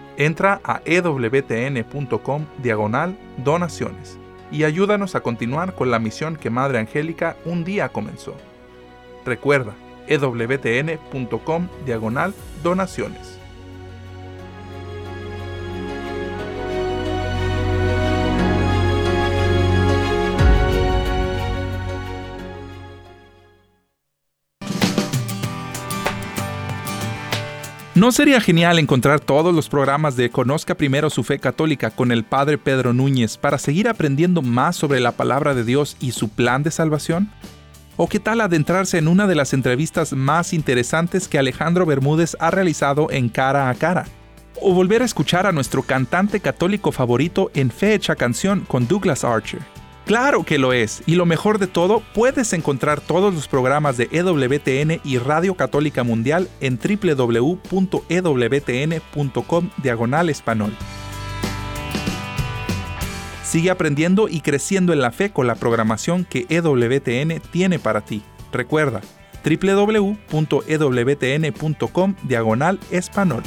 C: Entra a ewtn.com diagonal donaciones y ayúdanos a continuar con la misión que Madre Angélica un día comenzó. Recuerda, ewtn.com diagonal donaciones. ¿No sería genial encontrar todos los programas de Conozca Primero su Fe Católica con el Padre Pedro Núñez para seguir aprendiendo más sobre la palabra de Dios y su plan de salvación? ¿O qué tal adentrarse en una de las entrevistas más interesantes que Alejandro Bermúdez ha realizado en Cara a Cara? ¿O volver a escuchar a nuestro cantante católico favorito en Fecha Canción con Douglas Archer? Claro que lo es, y lo mejor de todo, puedes encontrar todos los programas de EWTN y Radio Católica Mundial en www.ewtn.com diagonal español. Sigue aprendiendo y creciendo en la fe con la programación que EWTN tiene para ti. Recuerda, www.ewtn.com diagonal español.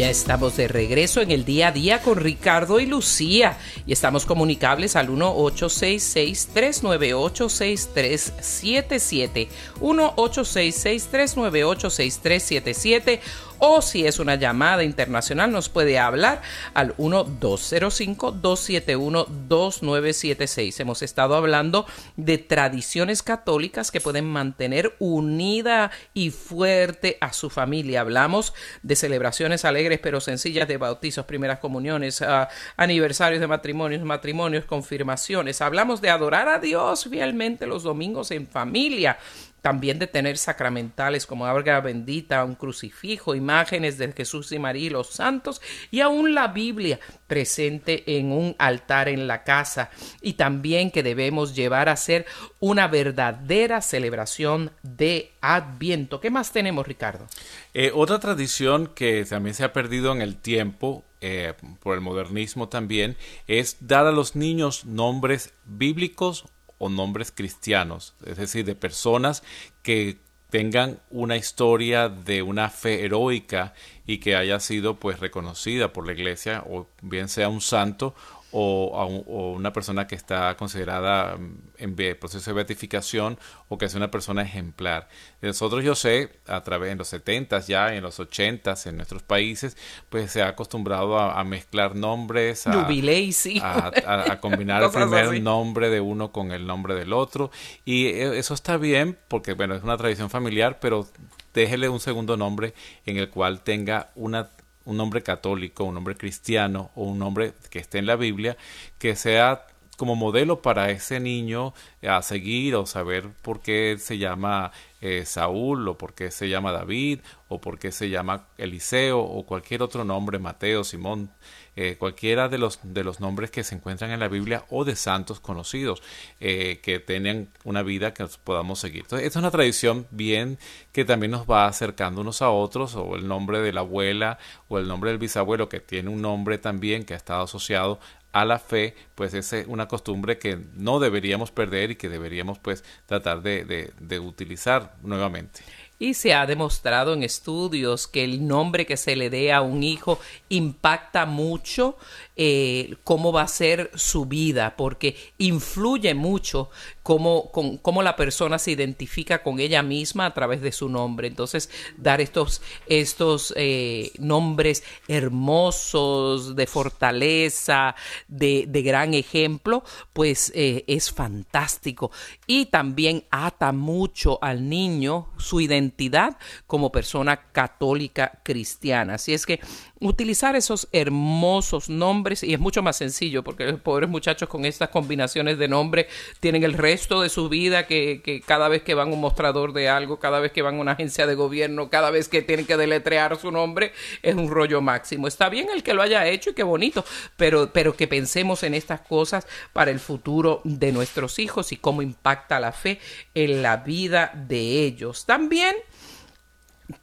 B: Ya estamos de regreso en el día a día con Ricardo y Lucía y estamos comunicables al 1-866-398-6377. 1-866-398-6377 o si es una llamada internacional nos puede hablar al 1-205-271-2976. Hemos estado hablando de tradiciones católicas que pueden mantener unida y fuerte a su familia. Hablamos de celebraciones alegres pero sencillas de bautizos, primeras comuniones, uh, aniversarios de matrimonios, matrimonios, confirmaciones. Hablamos de adorar a Dios fielmente los domingos en familia también de tener sacramentales como agua bendita, un crucifijo, imágenes de Jesús y María y los santos y aún la Biblia presente en un altar en la casa y también que debemos llevar a ser una verdadera celebración de Adviento. ¿Qué más tenemos, Ricardo?
A: Eh, otra tradición que también se ha perdido en el tiempo eh, por el modernismo también, es dar a los niños nombres bíblicos o nombres cristianos, es decir, de personas que tengan una historia de una fe heroica y que haya sido pues reconocida por la iglesia o bien sea un santo o, una persona que está considerada mm, en proceso de beatificación o que es una persona ejemplar. Nosotros yo sé, a través en los 70 ya, en los 80 en nuestros países, pues se ha acostumbrado a, mezclar nombres, a, a, a, combinar el primer nombre de uno con el nombre del otro. Y e, eso está bien porque, bueno, es una tradición familiar, pero déjele un segundo nombre en el cual tenga una un nombre católico, un nombre cristiano o un nombre que esté en la Biblia, que sea como modelo para ese niño a seguir o saber por qué se llama eh, Saúl o por qué se llama David o por qué se llama Eliseo o cualquier otro nombre, Mateo, Simón, eh, cualquiera de los, de los nombres que se encuentran en la Biblia o de santos conocidos eh, que tengan una vida que podamos seguir. Entonces, esta es una tradición bien que también nos va acercando unos a otros, o el nombre de la abuela o el nombre del bisabuelo que tiene un nombre también que ha estado asociado a la fe, pues es una costumbre que no deberíamos perder y que deberíamos pues tratar de, de utilizar nuevamente.
B: Y se ha demostrado en estudios que el nombre que se le dé a un hijo impacta mucho eh, cómo va a ser su vida, porque influye mucho cómo, cómo, la persona se identifica con ella misma a través de su nombre. Entonces, dar estos, estos eh, nombres hermosos, de fortaleza, de, de gran ejemplo, pues eh, es fantástico. Y también ata mucho al niño su identidad como persona católica cristiana. Así es que utilizar esos hermosos nombres y es mucho más sencillo porque los pobres muchachos con estas combinaciones de nombre tienen el resto de su vida que, cada vez que van a un mostrador de algo, cada vez que van a una agencia de gobierno, cada vez que tienen que deletrear su nombre, es un rollo máximo. Está bien el que lo haya hecho y qué bonito, pero, pero que pensemos en estas cosas para el futuro de nuestros hijos y cómo impacta la fe en la vida de ellos. También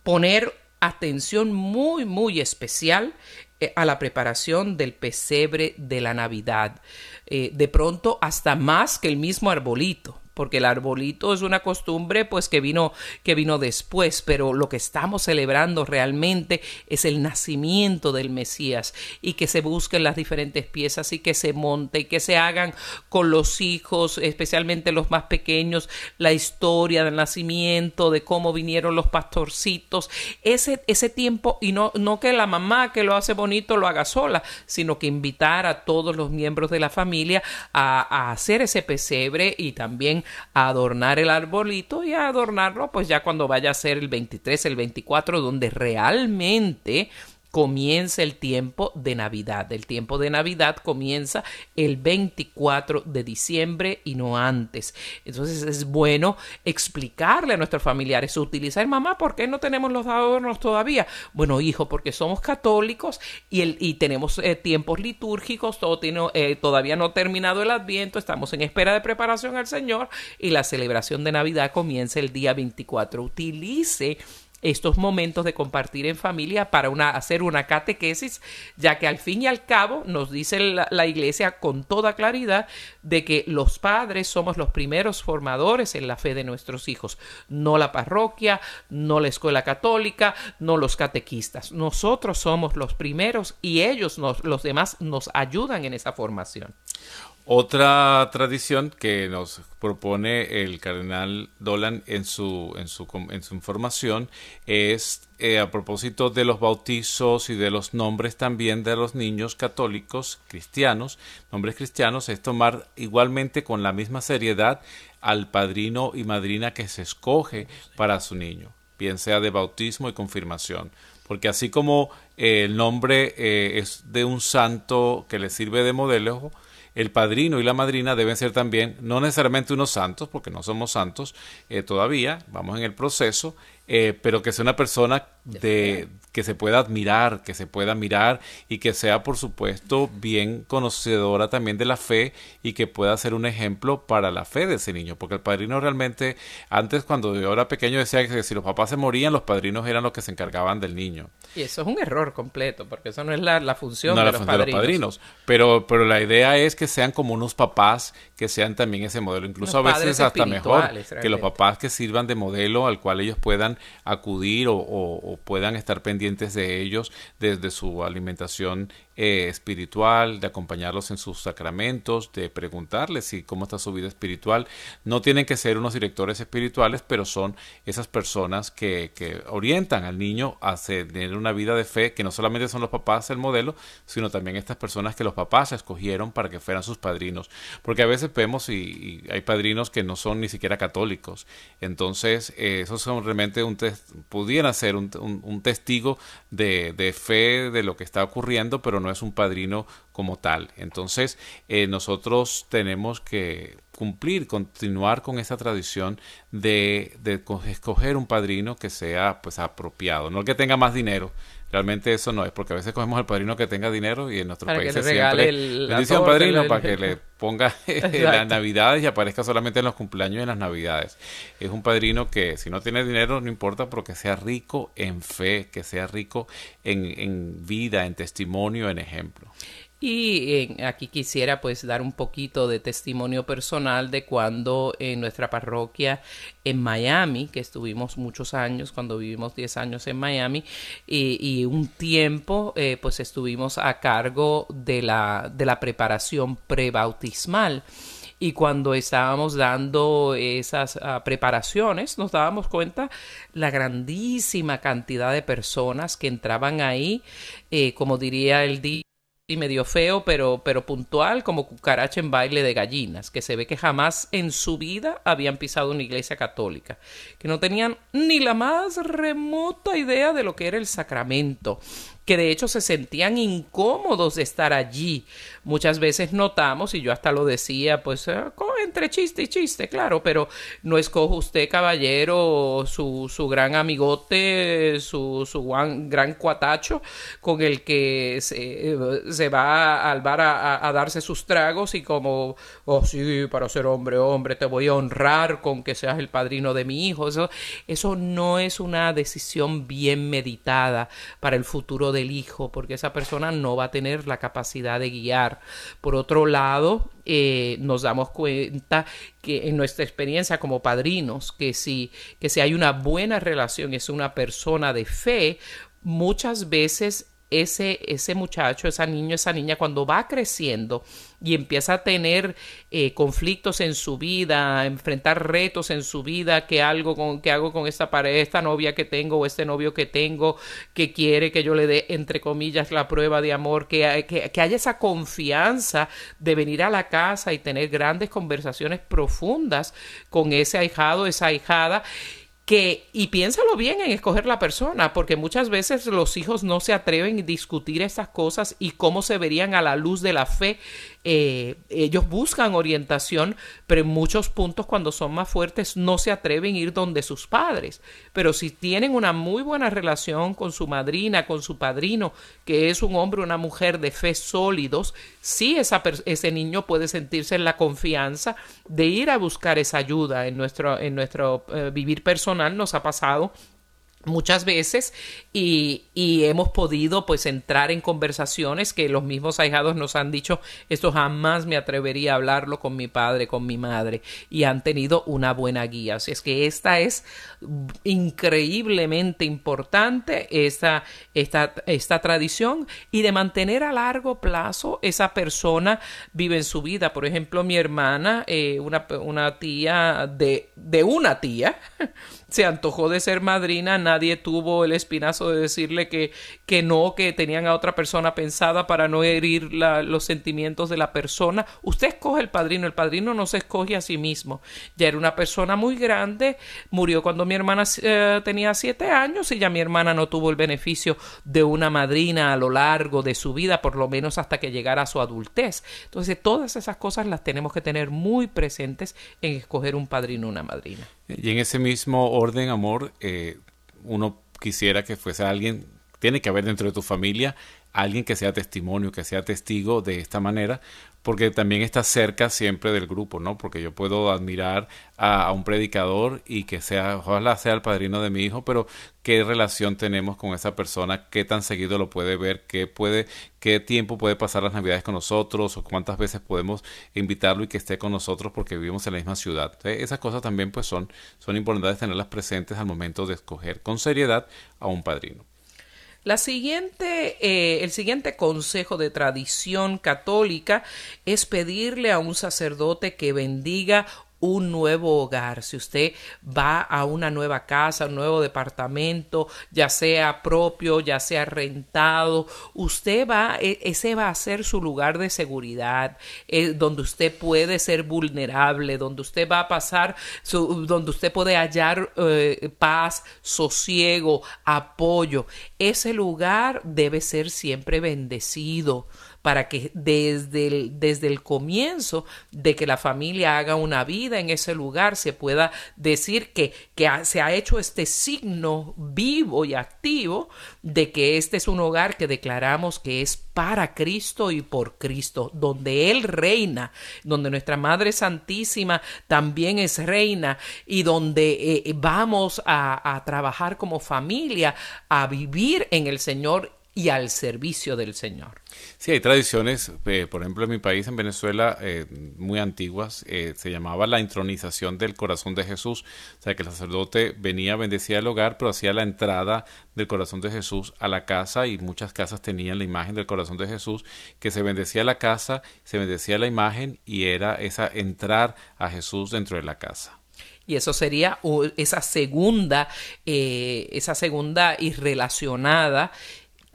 B: poner atención muy, muy especial a la preparación del pesebre de la Navidad. Eh, de pronto hasta más que el mismo arbolito porque el arbolito es una costumbre pues que vino que vino después, pero lo que estamos celebrando realmente es el nacimiento del Mesías y que se busquen las diferentes piezas y que se monte y que se hagan con los hijos, especialmente los más pequeños, la historia del nacimiento, de cómo vinieron los pastorcitos, ese ese tiempo y no no que la mamá que lo hace bonito lo haga sola, sino que invitar a todos los miembros de la familia a, a hacer ese pesebre y también a adornar el arbolito y a adornarlo pues ya cuando vaya a ser el 23, el 24, donde realmente comienza el tiempo de Navidad. El tiempo de Navidad comienza el 24 de diciembre y no antes. Entonces es bueno explicarle a nuestros familiares, utilizar mamá, ¿por qué no tenemos los adornos todavía? Bueno, hijo, porque somos católicos y, el, y tenemos eh, tiempos litúrgicos, eh, todavía no ha terminado el adviento, estamos en espera de preparación al Señor y la celebración de Navidad comienza el día 24. Utilice estos momentos de compartir en familia para una, hacer una catequesis, ya que al fin y al cabo nos dice la, iglesia con toda claridad de que los padres somos los primeros formadores en la fe de nuestros hijos, no la parroquia, no la escuela católica, no los catequistas. Nosotros somos los primeros y ellos, los demás, nos ayudan en esa formación.
A: Otra tradición que nos propone el cardenal Dolan en su, en su, en su información es eh, a propósito de los bautizos y de los nombres también de los niños católicos cristianos, nombres cristianos, es tomar igualmente con la misma seriedad al padrino y madrina que se escoge para su niño, bien sea de bautismo y confirmación. Porque así como eh, el nombre eh, es de un santo que le sirve de modelo, el padrino y la madrina deben ser también, no necesariamente unos santos, porque no somos santos eh, todavía, vamos en el proceso, eh, pero que sea una persona de, que se pueda admirar, que se pueda mirar y que sea, por supuesto, bien conocedora también de la fe y que pueda ser un ejemplo para la fe de ese niño. Porque el padrino realmente, antes cuando yo era pequeño decía que si los papás se morían, los padrinos eran los que se encargaban del niño.
B: Y eso es un error completo, porque eso no es la, función, de, los padrinos.
A: Pero, pero la idea es que sean como unos papás que sean también ese modelo. Incluso a veces hasta mejor que los papás que sirvan de modelo al cual ellos puedan acudir o, puedan estar pendientes de ellos desde su alimentación eh, espiritual, de acompañarlos en sus sacramentos, de preguntarles si cómo está su vida espiritual. No tienen que ser unos directores espirituales, pero son esas personas que, que orientan al niño a tener una vida de fe, que no solamente son los papás el modelo, sino también estas personas que los papás escogieron para que fueran sus padrinos. Porque a veces vemos y, hay padrinos que no son ni siquiera católicos. Entonces, eh, esos son realmente un pudieran ser un, un, testigo de, fe de lo que está ocurriendo, pero no no es un padrino como tal. Entonces, eh, nosotros tenemos que cumplir, continuar con esa tradición de, de, escoger un padrino que sea pues apropiado, no el que tenga más dinero, Realmente eso no es, porque a veces cogemos al padrino que tenga dinero y en nuestros países siempre bendición padrino para que le ponga las navidades y aparezca solamente en los cumpleaños y en las navidades. Es un padrino que si no tiene dinero no importa, pero que sea rico en fe, que sea rico en, en vida, en testimonio, en ejemplo.
B: Y aquí quisiera pues dar un poquito de testimonio personal de cuando en nuestra parroquia en Miami, que estuvimos muchos años, cuando vivimos 10 años en Miami, y, un tiempo eh, pues estuvimos a cargo de la, de la preparación prebautismal. Y cuando estábamos dando esas ah, preparaciones, nos dábamos cuenta la grandísima cantidad de personas que entraban ahí, eh, como diría el día y medio feo, pero, pero puntual, como cucaracha en baile de gallinas, que se ve que jamás en su vida habían pisado una iglesia católica, que no tenían ni la más remota idea de lo que era el sacramento, que de hecho se sentían incómodos de estar allí. Muchas veces notamos, y yo hasta lo decía, pues eh, entre chiste y chiste, claro, pero no escoja usted, caballero, su, su gran amigote, su, su gran cuatacho con el que se, se va al bar a, darse sus tragos y como, oh sí, para ser hombre, hombre, te voy a honrar con que seas el padrino de mi hijo. Eso, eso no es una decisión bien meditada para el futuro de del hijo, porque esa persona no va a tener la capacidad de guiar. Por otro lado, eh, nos damos cuenta que en nuestra experiencia como padrinos, que si, que si hay una buena relación, es una persona de fe, muchas veces ese, ese muchacho, esa niño, esa niña, cuando va creciendo y empieza a tener eh, conflictos en su vida, a enfrentar retos en su vida, que algo con, que hago con esta pareja, esta novia que tengo o este novio que tengo, que quiere que yo le dé, entre comillas, la prueba de amor, que, que, que haya esa confianza de venir a la casa y tener grandes conversaciones profundas con ese ahijado, esa ahijada que, y piénsalo bien en escoger la persona, porque muchas veces los hijos no se atreven a discutir estas cosas y cómo se verían a la luz de la fe eh, ellos buscan orientación, pero en muchos puntos cuando son más fuertes no se atreven a ir donde sus padres. Pero si tienen una muy buena relación con su madrina, con su padrino, que es un hombre o una mujer de fe sólidos, sí esa ese niño puede sentirse en la confianza de ir a buscar esa ayuda en nuestro, en nuestro eh, vivir personal. Nos ha pasado muchas veces y, y, hemos podido pues entrar en conversaciones que los mismos ahijados nos han dicho esto jamás me atrevería a hablarlo con mi padre, con mi madre y han tenido una buena guía. Así es que esta es increíblemente importante esta, esta, esta tradición y de mantener a largo plazo esa persona vive en su vida. Por ejemplo, mi hermana, eh, una, una tía de, de una tía, se antojó de ser madrina, nadie tuvo el espinazo de decirle que, que no, que tenían a otra persona pensada para no herir los sentimientos de la persona. Usted escoge el padrino, el padrino no se escoge a sí mismo. Ya era una persona muy grande, murió cuando mi hermana eh, tenía siete años y ya mi hermana no tuvo el beneficio de una madrina a lo largo de su vida, por lo menos hasta que llegara a su adultez. Entonces, todas esas cosas las tenemos que tener muy presentes en escoger un padrino o una madrina.
A: Y en ese mismo orden, amor, eh, uno quisiera que fuese alguien, tiene que haber dentro de tu familia alguien que sea testimonio, que sea testigo de esta manera, porque también está cerca siempre del grupo, ¿no? Porque yo puedo admirar a, un predicador y que sea, ojalá sea el padrino de mi hijo, pero qué relación tenemos con esa persona, qué tan seguido lo puede ver, qué puede, qué tiempo puede pasar las navidades con nosotros, o cuántas veces podemos invitarlo y que esté con nosotros porque vivimos en la misma ciudad. esas cosas también pues son, son importantes tenerlas presentes al momento de escoger con seriedad a un padrino.
B: La siguiente, eh, el siguiente consejo de tradición católica es pedirle a un sacerdote que bendiga un nuevo hogar, si usted va a una nueva casa, un nuevo departamento, ya sea propio, ya sea rentado, usted va, e, ese va a ser su lugar de seguridad, eh, donde usted puede ser vulnerable, donde usted va a pasar, donde usted puede hallar eh, paz, sosiego, apoyo. Ese lugar debe ser siempre bendecido para que desde el, desde el comienzo de que la familia haga una vida en ese lugar se pueda decir que, que se ha hecho este signo vivo y activo de que este es un hogar que declaramos que es para Cristo y por Cristo, donde Él reina, donde nuestra Madre Santísima también es reina y donde eh, vamos a, a trabajar como familia, a vivir en el Señor y al servicio del Señor.
A: Sí, hay tradiciones, eh, por ejemplo, en mi país, en Venezuela, eh, muy antiguas, eh, se llamaba la intronización del corazón de Jesús, o sea, que el sacerdote venía, bendecía el hogar, pero hacía la entrada del corazón de Jesús a la casa y muchas casas tenían la imagen del corazón de Jesús, que se bendecía la casa, se bendecía la imagen y era esa entrar a Jesús dentro de la casa.
B: Y eso sería esa segunda, esa segunda y relacionada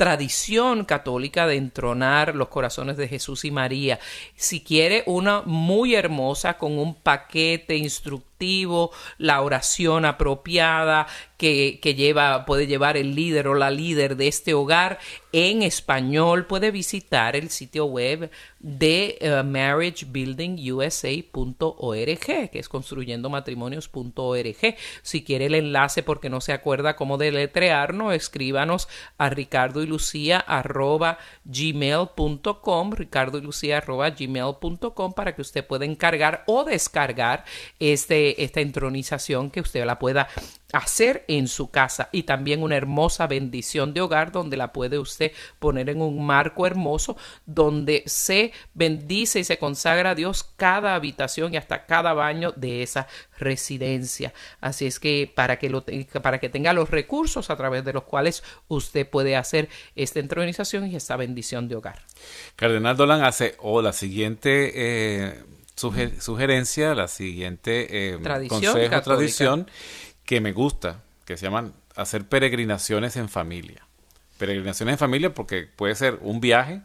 B: tradición católica de entronar los corazones de Jesús y María. Si quiere una muy hermosa con un paquete instructivo, la oración apropiada que, lleva, puede llevar el líder o la líder de este hogar en español, puede visitar el sitio web de uh, marriagebuildingusa.org, que es construyendomatrimonios.org. Si quiere el enlace porque no se acuerda cómo deletrearnos, escríbanos a ricardo y lucía arroba gmail.com, ricardo y lucía arroba gmail.com para que usted pueda encargar o descargar este, esta entronización que usted la pueda hacer en su casa y también una hermosa bendición de hogar donde la puede usted poner en un marco hermoso donde se bendice y se consagra a Dios cada habitación y hasta cada baño de esa residencia. Así es que para que, lo, para que tenga los recursos a través de los cuales usted puede hacer esta entronización y esta bendición de hogar.
A: Cardenal Dolan hace o la siguiente eh, sugerencia, la siguiente eh, tradición, consejo, tradición que me gusta, que se llaman hacer peregrinaciones en familia. Peregrinaciones en familia porque puede ser un viaje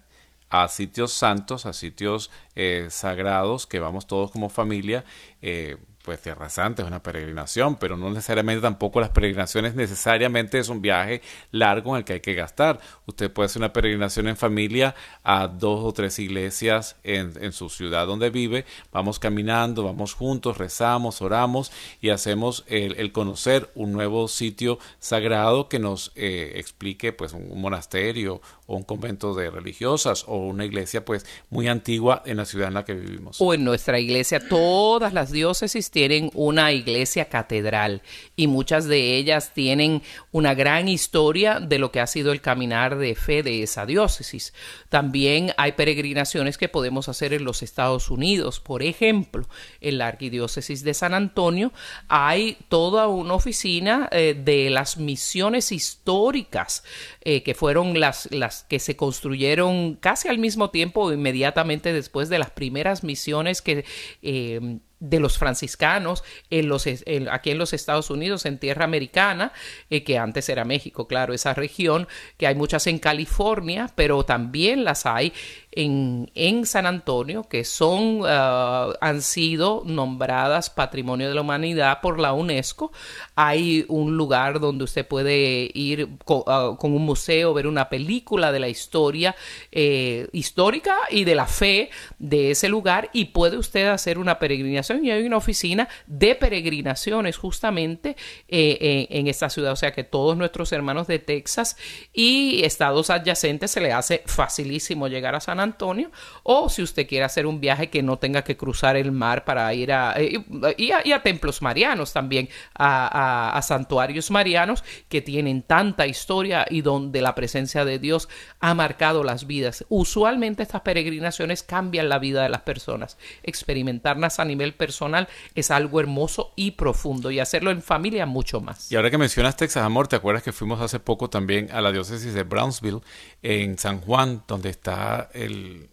A: a sitios santos, a sitios eh, sagrados que vamos todos como familia. Eh, pues Tierra Santa es una peregrinación, pero no necesariamente tampoco las peregrinaciones necesariamente es un viaje largo en el que hay que gastar. Usted puede hacer una peregrinación en familia a dos o tres iglesias en, en su ciudad donde vive. Vamos caminando, vamos juntos, rezamos, oramos y hacemos el, el conocer un nuevo sitio sagrado que nos eh, explique pues un monasterio o un convento de religiosas o una iglesia pues muy antigua en la ciudad en la que vivimos.
B: O en nuestra iglesia, todas las diócesis tienen una iglesia catedral y muchas de ellas tienen una gran historia de lo que ha sido el caminar de fe de esa diócesis. También hay peregrinaciones que podemos hacer en los Estados Unidos. Por ejemplo, en la arquidiócesis de San Antonio hay toda una oficina eh, de las misiones históricas eh, que fueron las, las que se construyeron casi al mismo tiempo inmediatamente después de las primeras misiones que eh, de los franciscanos en los, aquí en los Estados Unidos, en tierra americana, eh, que antes era México, claro, esa región, que hay muchas en California, pero también las hay en, en San Antonio, que son, ah, han sido nombradas Patrimonio de la Humanidad por la UNESCO. Hay un lugar donde usted puede ir ah, con, un museo, ver una película de la historia eh, histórica y de la fe de ese lugar y puede usted hacer una peregrinación y hay una oficina de peregrinaciones justamente eh, en esta ciudad. O sea que todos nuestros hermanos de Texas y estados adyacentes se le hace facilísimo llegar a San Antonio Antonio, o si usted quiere hacer un viaje que no tenga que cruzar el mar para ir a, eh, y, a, templos marianos también, a, santuarios marianos que tienen tanta historia y donde la presencia de Dios ha marcado las vidas. Usualmente estas peregrinaciones cambian la vida de las personas. Experimentarlas a nivel personal es algo hermoso y profundo y hacerlo en familia mucho más.
A: Y ahora que mencionas Texas Amor, ¿te acuerdas que fuimos hace poco también a la diócesis de Brownsville en San Juan, donde está el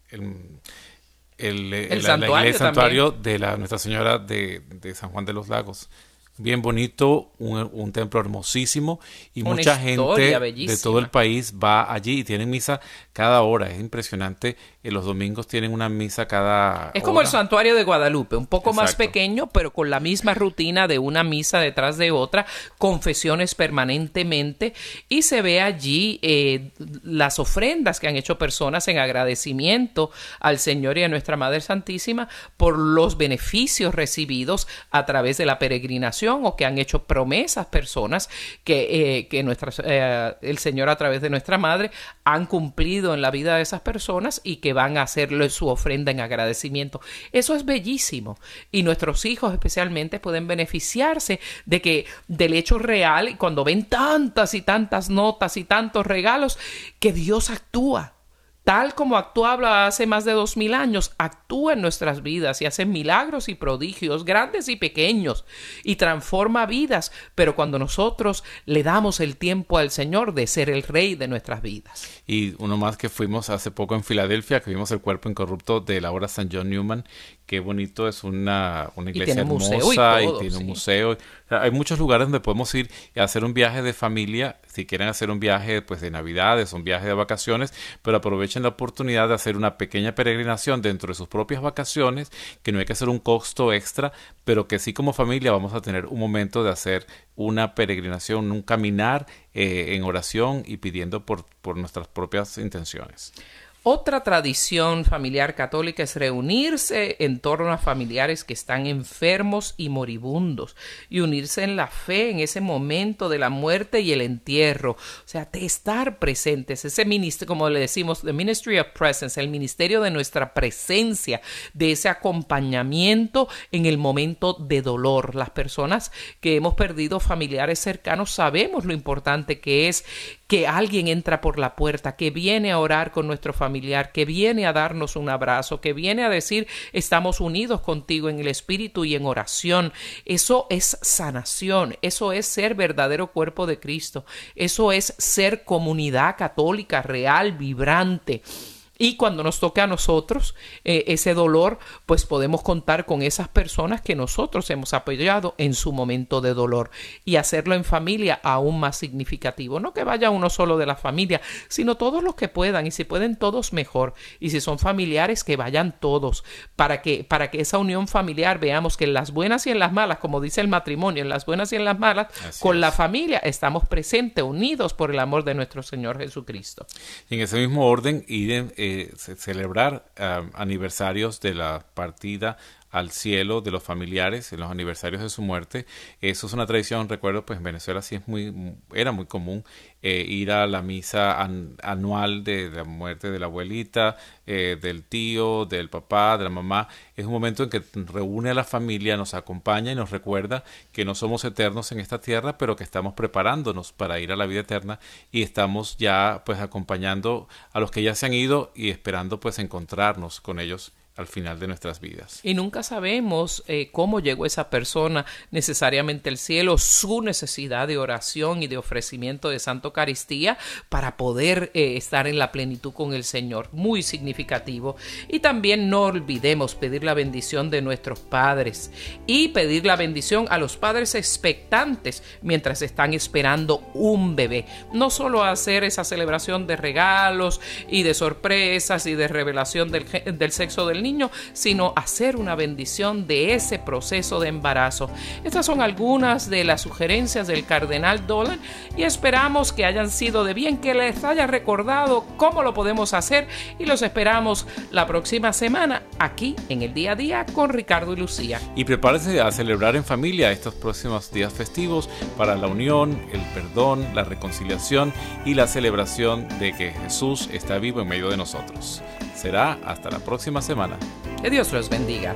A: el, santuario, de la Nuestra Señora de, de, San Juan de los Lagos bien bonito, un, templo hermosísimo y mucha gente de todo el país va allí y tienen misa cada hora. Es impresionante. Los domingos tienen una misa cada.
B: Es como el santuario de Guadalupe, un poco más pequeño, pero con la misma rutina de una misa detrás de otra, confesiones permanentemente y se ve allí eh, las ofrendas que han hecho personas en agradecimiento al Señor y a nuestra Madre Santísima por los beneficios recibidos a través de la peregrinación o que han hecho promesas personas que, eh, que eh, el Señor a través de nuestra Madre han cumplido en la vida de esas personas y que van a hacerle su ofrenda en agradecimiento. Eso es bellísimo y nuestros hijos especialmente pueden beneficiarse de que del hecho real cuando ven tantas y tantas notas y tantos regalos que Dios actúa tal como actuaba hace más de dos mil años, actúa en nuestras vidas y hace milagros y prodigios, grandes y pequeños, y transforma vidas, pero cuando nosotros le damos el tiempo al Señor de ser el Rey de nuestras vidas.
A: Y uno más que fuimos hace poco en Filadelfia, que vimos el cuerpo incorrupto de la obra San John Newman, qué bonito, es una, una iglesia hermosa y, tiene un museo. hay muchos lugares donde podemos ir y hacer un viaje de familia, si quieren hacer un viaje pues de navidades, un viaje de vacaciones, pero aprovechen la oportunidad de hacer una pequeña peregrinación dentro de sus propias vacaciones, que no hay que hacer un costo extra, pero que sí como familia vamos a tener un momento de hacer una peregrinación, un caminar eh, en oración y pidiendo por, por nuestras propias intenciones.
B: Otra tradición familiar católica es reunirse en torno a familiares que están enfermos y moribundos y unirse en la fe en ese momento de la muerte y el entierro. O sea, de estar presentes, ese ministerio, como le decimos, the ministry of presence, el ministerio de nuestra presencia, de ese acompañamiento en el momento de dolor. Las personas que hemos perdido familiares cercanos sabemos lo importante que es que alguien entra por la puerta, que viene a orar con nuestro familiar, que viene a darnos un abrazo, que viene a decir estamos unidos contigo en el espíritu y en oración. Eso es sanación, eso es ser verdadero cuerpo de Cristo, eso es ser comunidad católica real, vibrante. Y cuando nos toque a nosotros eh, ese dolor, pues podemos contar con esas personas que nosotros hemos apoyado en su momento de dolor y hacerlo en familia aún más significativo. No que vaya uno solo de la familia, sino todos los que puedan y si pueden todos mejor. Y si son familiares, que vayan todos para que, para que esa unión familiar veamos que en las buenas y en las malas, como dice el matrimonio, en las buenas y en las malas, con la familia estamos presentes, unidos por el amor de nuestro Señor Jesucristo.
A: Y en ese mismo orden, ir eh, celebrar aniversarios de la partida al cielo de los familiares en los aniversarios de su muerte. Eso es una tradición, recuerdo, pues en Venezuela sí es muy, era muy común eh, ir a la misa anual de, la muerte de la abuelita, eh, del tío, del papá, de la mamá. Es un momento en que reúne a la familia, nos acompaña y nos recuerda que no somos eternos en esta tierra, pero que estamos preparándonos para ir a la vida eterna y estamos ya pues acompañando a los que ya se han ido y esperando pues encontrarnos con ellos al final de nuestras vidas.
B: Y nunca sabemos eh, cómo llegó esa persona necesariamente al cielo, su necesidad de oración y de ofrecimiento de Santo Eucaristía para poder eh, estar en la plenitud con el Señor. Muy significativo. Y también no olvidemos pedir la bendición de nuestros padres y pedir la bendición a los padres expectantes mientras están esperando un bebé. No solo hacer esa celebración de regalos y de sorpresas y de revelación del, del sexo del niño, sino hacer una bendición de ese proceso de embarazo. Estas son algunas de las sugerencias del cardenal Dolan y esperamos que hayan sido de bien, que les haya recordado cómo lo podemos hacer y los esperamos la próxima semana aquí en el día a día con Ricardo y Lucía.
A: Y prepárese a celebrar en familia estos próximos días festivos para la unión, el perdón, la reconciliación y la celebración de que Jesús está vivo en medio de nosotros. Será hasta la próxima semana.
B: Que Dios los bendiga.